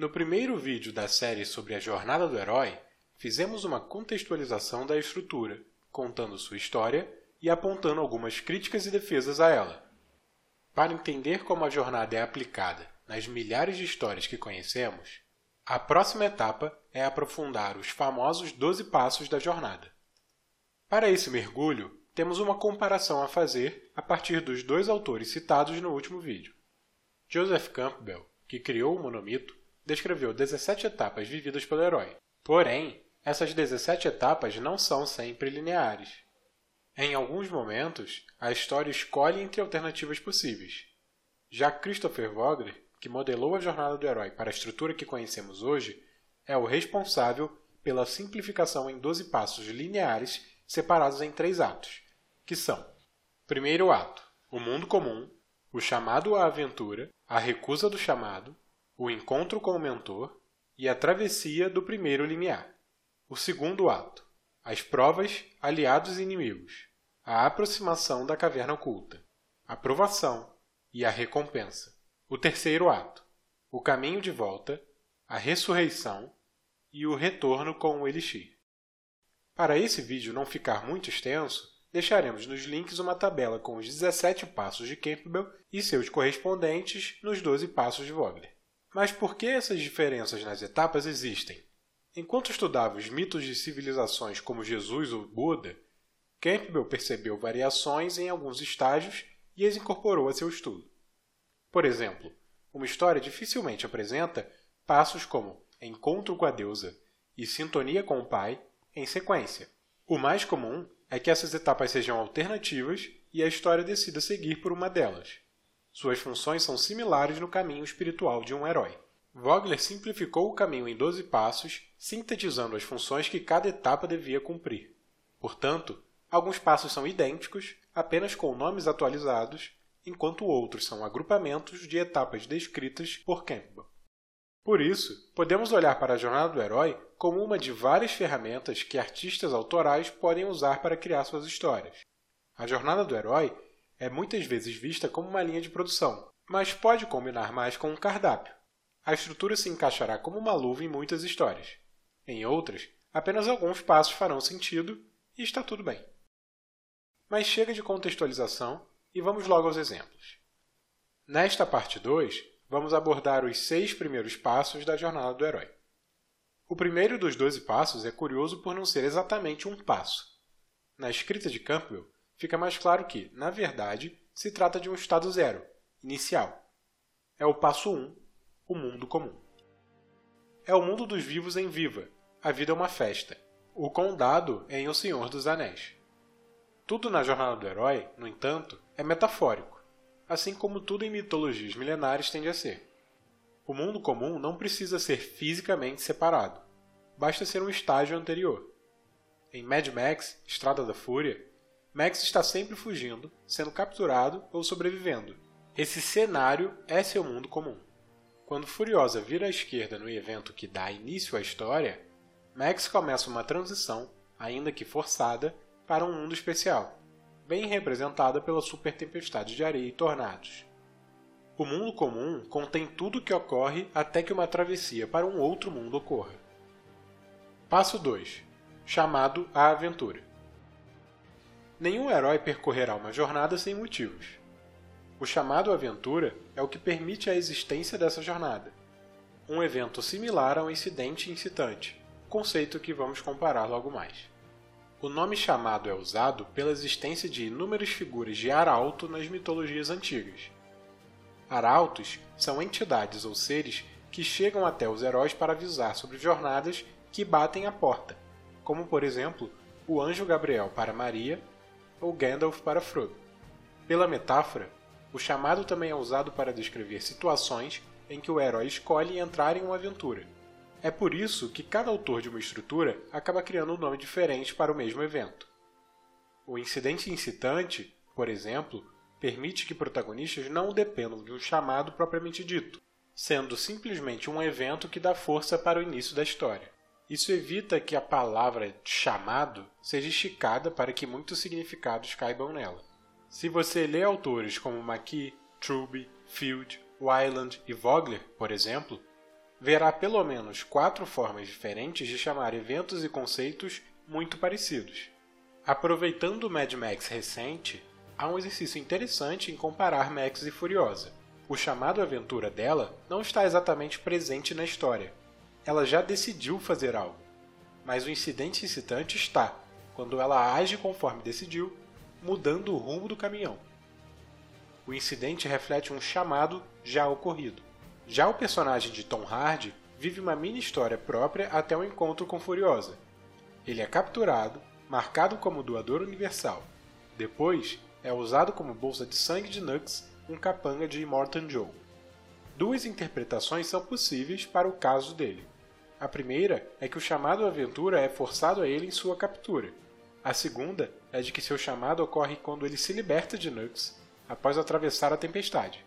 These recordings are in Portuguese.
No primeiro vídeo da série sobre a jornada do herói, fizemos uma contextualização da estrutura, contando sua história e apontando algumas críticas e defesas a ela. Para entender como a jornada é aplicada nas milhares de histórias que conhecemos, a próxima etapa é aprofundar os famosos 12 passos da jornada. Para esse mergulho, temos uma comparação a fazer a partir dos dois autores citados no último vídeo. Joseph Campbell, que criou o monomito, descreveu 17 etapas vividas pelo herói. Porém, essas 17 etapas não são sempre lineares. Em alguns momentos, a história escolhe entre alternativas possíveis. Já Christopher Vogler, que modelou a jornada do herói para a estrutura que conhecemos hoje, é o responsável pela simplificação em 12 passos lineares separados em três atos, que são: primeiro ato, o mundo comum, o chamado à aventura, a recusa do chamado, o encontro com o mentor e a travessia do primeiro limiar. O segundo ato, as provas, aliados e inimigos, a aproximação da caverna oculta, a provação e a recompensa. O terceiro ato, o caminho de volta, a ressurreição e o retorno com o Elixir. Para esse vídeo não ficar muito extenso, deixaremos nos links uma tabela com os 17 passos de Campbell e seus correspondentes nos 12 passos de Vogler. Mas por que essas diferenças nas etapas existem? Enquanto estudava os mitos de civilizações como Jesus ou Buda, Campbell percebeu variações em alguns estágios e as incorporou a seu estudo. Por exemplo, uma história dificilmente apresenta passos como encontro com a deusa e sintonia com o pai em sequência. O mais comum é que essas etapas sejam alternativas e a história decida seguir por uma delas. Suas funções são similares no caminho espiritual de um herói. Vogler simplificou o caminho em 12 passos, sintetizando as funções que cada etapa devia cumprir. Portanto, alguns passos são idênticos, apenas com nomes atualizados, enquanto outros são agrupamentos de etapas descritas por Campbell. Por isso, podemos olhar para a jornada do herói como uma de várias ferramentas que artistas autorais podem usar para criar suas histórias. A jornada do herói é muitas vezes vista como uma linha de produção, mas pode combinar mais com um cardápio. A estrutura se encaixará como uma luva em muitas histórias. Em outras, apenas alguns passos farão sentido e está tudo bem. Mas chega de contextualização e vamos logo aos exemplos. Nesta parte 2, vamos abordar os seis primeiros passos da jornada do herói. O primeiro dos 12 passos é curioso por não ser exatamente um passo. Na escrita de Campbell, fica mais claro que, na verdade, se trata de um estado zero, inicial. É o passo 1, um, o mundo comum. É o mundo dos vivos em Viva, a vida é uma festa. O condado é em O Senhor dos Anéis. Tudo na jornada do herói, no entanto, é metafórico, assim como tudo em mitologias milenares tende a ser. O mundo comum não precisa ser fisicamente separado, basta ser um estágio anterior. Em Mad Max, Estrada da Fúria, Max está sempre fugindo, sendo capturado ou sobrevivendo. Esse cenário é seu mundo comum. Quando Furiosa vira à esquerda no evento que dá início à história, Max começa uma transição, ainda que forçada, para um mundo especial, bem representada pela super tempestade de areia e tornados. O mundo comum contém tudo o que ocorre até que uma travessia para um outro mundo ocorra. Passo 2 Chamado à aventura. Nenhum herói percorrerá uma jornada sem motivos. O chamado aventura é o que permite a existência dessa jornada. Um evento similar a um incidente incitante, conceito que vamos comparar logo mais. O nome chamado é usado pela existência de inúmeras figuras de arauto nas mitologias antigas. Arautos são entidades ou seres que chegam até os heróis para avisar sobre jornadas que batem à porta, como por exemplo o anjo Gabriel para Maria ou Gandalf para Frodo. Pela metáfora, o chamado também é usado para descrever situações em que o herói escolhe entrar em uma aventura. É por isso que cada autor de uma estrutura acaba criando um nome diferente para o mesmo evento. O incidente incitante, por exemplo, permite que protagonistas não dependam de um chamado propriamente dito, sendo simplesmente um evento que dá força para o início da história. Isso evita que a palavra chamado seja esticada para que muitos significados caibam nela. Se você lê autores como McKee, Truby, Field, Wyland e Vogler, por exemplo, verá pelo menos quatro formas diferentes de chamar eventos e conceitos muito parecidos. Aproveitando o Mad Max recente, há um exercício interessante em comparar Max e Furiosa. O chamado aventura dela não está exatamente presente na história. Ela já decidiu fazer algo, mas o incidente incitante está, quando ela age conforme decidiu, mudando o rumo do caminhão. O incidente reflete um chamado já ocorrido. Já o personagem de Tom Hardy vive uma mini história própria até o encontro com Furiosa. Ele é capturado, marcado como doador universal. Depois, é usado como bolsa de sangue de Nux, um capanga de Immortan Joe. Duas interpretações são possíveis para o caso dele. A primeira é que o chamado aventura é forçado a ele em sua captura. A segunda é de que seu chamado ocorre quando ele se liberta de Nux após atravessar a tempestade.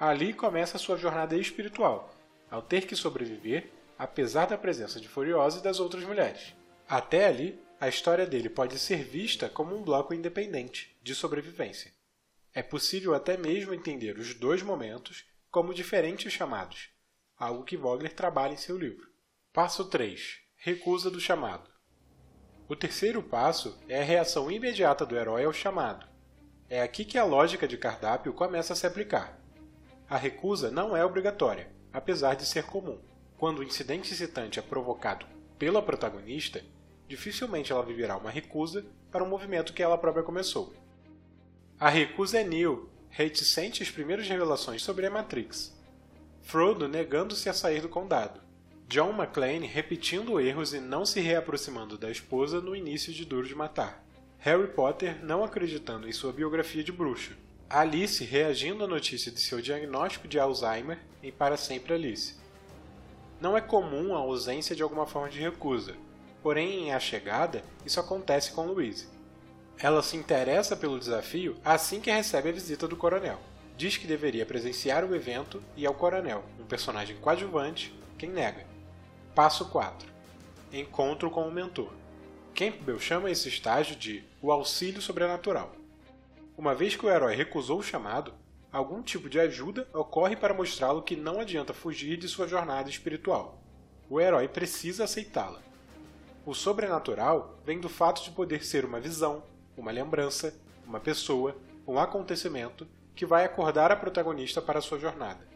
Ali começa sua jornada espiritual, ao ter que sobreviver apesar da presença de Furiosa e das outras mulheres. Até ali, a história dele pode ser vista como um bloco independente de sobrevivência. É possível até mesmo entender os dois momentos como diferentes chamados, algo que Vogler trabalha em seu livro. Passo 3. Recusa do chamado. O terceiro passo é a reação imediata do herói ao chamado. É aqui que a lógica de cardápio começa a se aplicar. A recusa não é obrigatória, apesar de ser comum. Quando o incidente excitante é provocado pela protagonista, dificilmente ela viverá uma recusa para um movimento que ela própria começou. A recusa é Neo, reticente às primeiras revelações sobre a Matrix. Frodo negando-se a sair do condado. John McClane repetindo erros e não se reaproximando da esposa no início de Duro de Matar. Harry Potter não acreditando em sua biografia de bruxo. Alice reagindo à notícia de seu diagnóstico de Alzheimer em Para Sempre Alice. Não é comum a ausência de alguma forma de recusa, porém em A Chegada isso acontece com Louise. Ela se interessa pelo desafio assim que recebe a visita do coronel. Diz que deveria presenciar o evento e é o coronel, um personagem coadjuvante, quem nega. Passo 4. Encontro com o mentor. Campbell chama esse estágio de o auxílio sobrenatural. Uma vez que o herói recusou o chamado, algum tipo de ajuda ocorre para mostrá-lo que não adianta fugir de sua jornada espiritual. O herói precisa aceitá-la. O sobrenatural vem do fato de poder ser uma visão, uma lembrança, uma pessoa, um acontecimento que vai acordar a protagonista para sua jornada.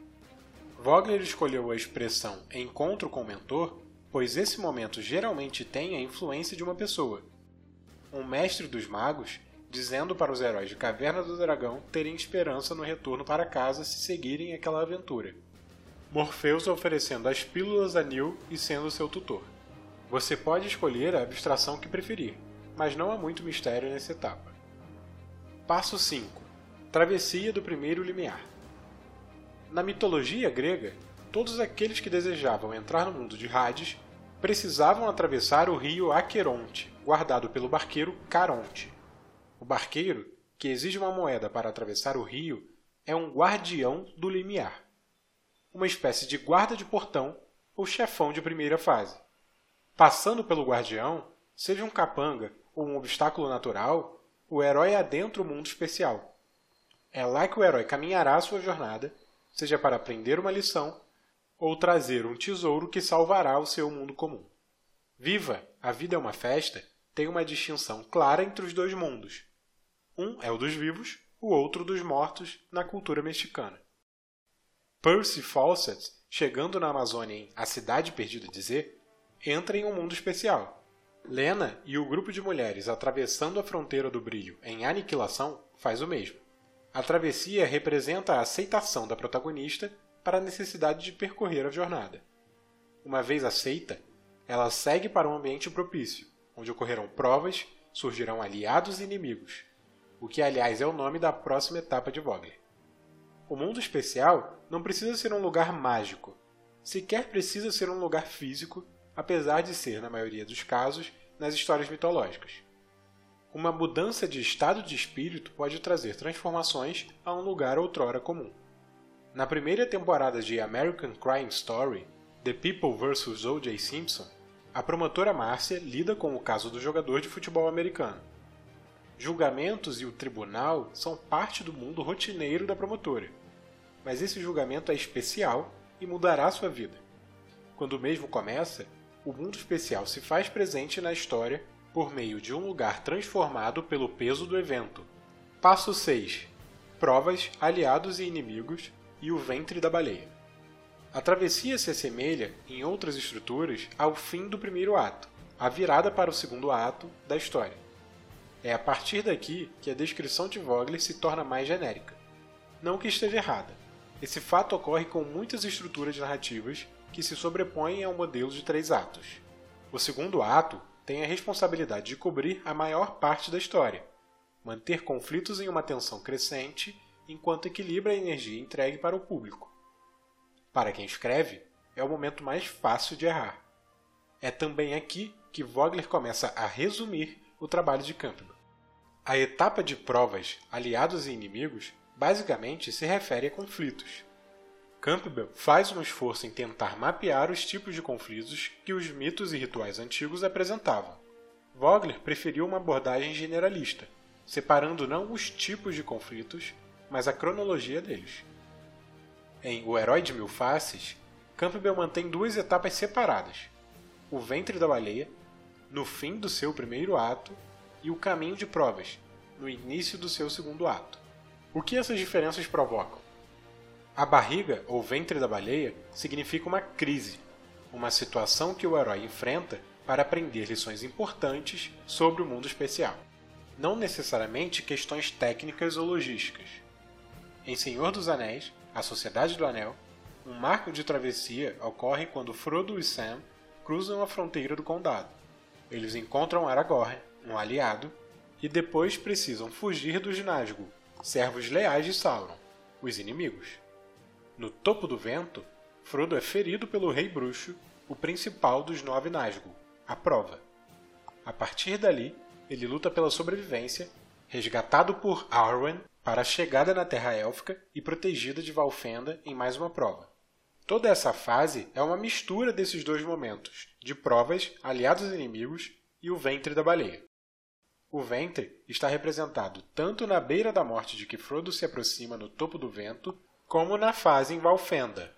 Vogler escolheu a expressão encontro com o mentor, pois esse momento geralmente tem a influência de uma pessoa. Um mestre dos magos dizendo para os heróis de Caverna do Dragão terem esperança no retorno para casa se seguirem aquela aventura. Morpheus oferecendo as pílulas a Neo e sendo seu tutor. Você pode escolher a abstração que preferir, mas não há muito mistério nessa etapa. Passo 5 Travessia do primeiro limiar. Na mitologia grega, todos aqueles que desejavam entrar no mundo de Hades precisavam atravessar o rio Aqueronte, guardado pelo barqueiro Caronte. O barqueiro, que exige uma moeda para atravessar o rio, é um guardião do limiar, uma espécie de guarda de portão ou chefão de primeira fase. Passando pelo guardião, seja um capanga ou um obstáculo natural, o herói adentra o mundo especial. É lá que o herói caminhará sua jornada, seja para aprender uma lição ou trazer um tesouro que salvará o seu mundo comum. Viva! A vida é uma festa tem uma distinção clara entre os dois mundos. Um é o dos vivos, o outro dos mortos na cultura mexicana. Percy Fawcett, chegando na Amazônia em A Cidade Perdida Z, entra em um mundo especial. Lena e o grupo de mulheres atravessando a fronteira do brilho em Aniquilação faz o mesmo. A travessia representa a aceitação da protagonista para a necessidade de percorrer a jornada. Uma vez aceita, ela segue para um ambiente propício, onde ocorrerão provas, surgirão aliados e inimigos, o que aliás é o nome da próxima etapa de Vogler. O mundo especial não precisa ser um lugar mágico, sequer precisa ser um lugar físico apesar de ser, na maioria dos casos, nas histórias mitológicas. Uma mudança de estado de espírito pode trazer transformações a um lugar outrora comum. Na primeira temporada de American Crime Story, The People vs. O.J. Simpson, a promotora Márcia lida com o caso do jogador de futebol americano. Julgamentos e o tribunal são parte do mundo rotineiro da promotora, mas esse julgamento é especial e mudará sua vida. quando o mesmo começa, o mundo especial se faz presente na história por meio de um lugar transformado pelo peso do evento. Passo 6. Provas, aliados e inimigos e o ventre da baleia. A travessia se assemelha, em outras estruturas, ao fim do primeiro ato, a virada para o segundo ato da história. É a partir daqui que a descrição de Vogler se torna mais genérica. Não que esteja errada. Esse fato ocorre com muitas estruturas narrativas que se sobrepõem ao modelo de três atos. O segundo ato tem a responsabilidade de cobrir a maior parte da história, manter conflitos em uma tensão crescente enquanto equilibra a energia entregue para o público. Para quem escreve, é o momento mais fácil de errar. É também aqui que Vogler começa a resumir o trabalho de Campbell. A etapa de provas, aliados e inimigos basicamente se refere a conflitos. Campbell faz um esforço em tentar mapear os tipos de conflitos que os mitos e rituais antigos apresentavam. Vogler preferiu uma abordagem generalista, separando não os tipos de conflitos, mas a cronologia deles. Em O Herói de Mil Faces, Campbell mantém duas etapas separadas: o ventre da baleia, no fim do seu primeiro ato, e o caminho de provas, no início do seu segundo ato. O que essas diferenças provocam? A barriga ou ventre da baleia significa uma crise, uma situação que o herói enfrenta para aprender lições importantes sobre o mundo especial, não necessariamente questões técnicas ou logísticas. Em Senhor dos Anéis, A Sociedade do Anel, um marco de travessia ocorre quando Frodo e Sam cruzam a fronteira do condado. Eles encontram Aragorn, um aliado, e depois precisam fugir dos Nazgûl, servos leais de Sauron, os inimigos. No topo do vento, Frodo é ferido pelo Rei Bruxo, o principal dos nove Nazgûl, a prova. A partir dali, ele luta pela sobrevivência, resgatado por Arwen para a chegada na Terra Élfica e protegida de Valfenda em mais uma prova. Toda essa fase é uma mistura desses dois momentos, de provas, aliados inimigos e o ventre da baleia. O ventre está representado tanto na beira da morte de que Frodo se aproxima no topo do vento, como na fase em Valfenda.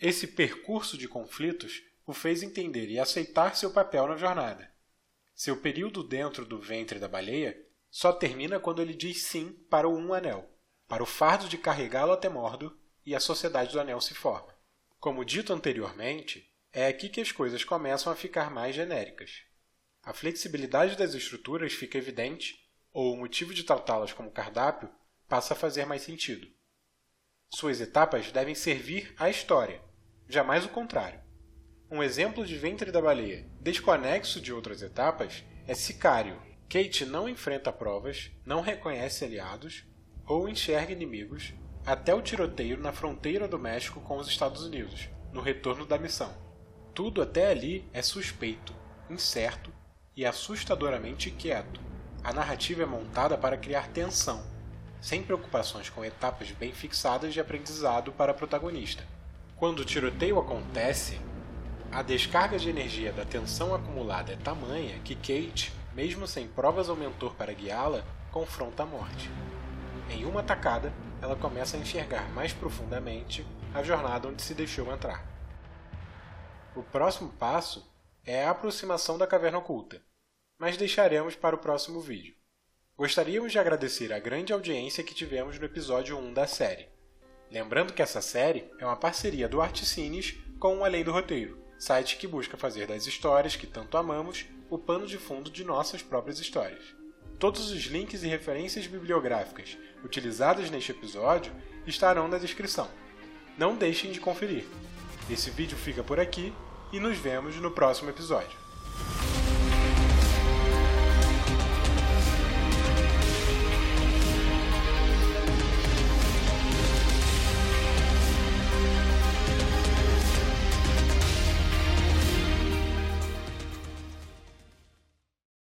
Esse percurso de conflitos o fez entender e aceitar seu papel na jornada. Seu período dentro do ventre da baleia só termina quando ele diz sim para o Um Anel, para o fardo de carregá-lo até Mordor e a Sociedade do Anel se forma. Como dito anteriormente, é aqui que as coisas começam a ficar mais genéricas. A flexibilidade das estruturas fica evidente, ou o motivo de tratá-las como cardápio passa a fazer mais sentido. Suas etapas devem servir à história, jamais o contrário. Um exemplo de ventre da baleia desconexo de outras etapas é Sicário. Kate não enfrenta provas, não reconhece aliados ou enxerga inimigos até o tiroteio na fronteira do México com os Estados Unidos, no retorno da missão. Tudo até ali é suspeito, incerto e assustadoramente quieto. A narrativa é montada para criar tensão, sem preocupações com etapas bem fixadas de aprendizado para a protagonista. Quando o tiroteio acontece, a descarga de energia da tensão acumulada é tamanha que Kate, mesmo sem provas ou mentor para guiá-la, confronta a morte. Em uma tacada, ela começa a enxergar mais profundamente a jornada onde se deixou entrar. O próximo passo é a aproximação da caverna oculta, mas deixaremos para o próximo vídeo. Gostaríamos de agradecer a grande audiência que tivemos no episódio 1 da série. Lembrando que essa série é uma parceria do Articines com o Além do Roteiro, site que busca fazer das histórias que tanto amamos o pano de fundo de nossas próprias histórias. Todos os links e referências bibliográficas utilizadas neste episódio estarão na descrição. Não deixem de conferir. Esse vídeo fica por aqui e nos vemos no próximo episódio.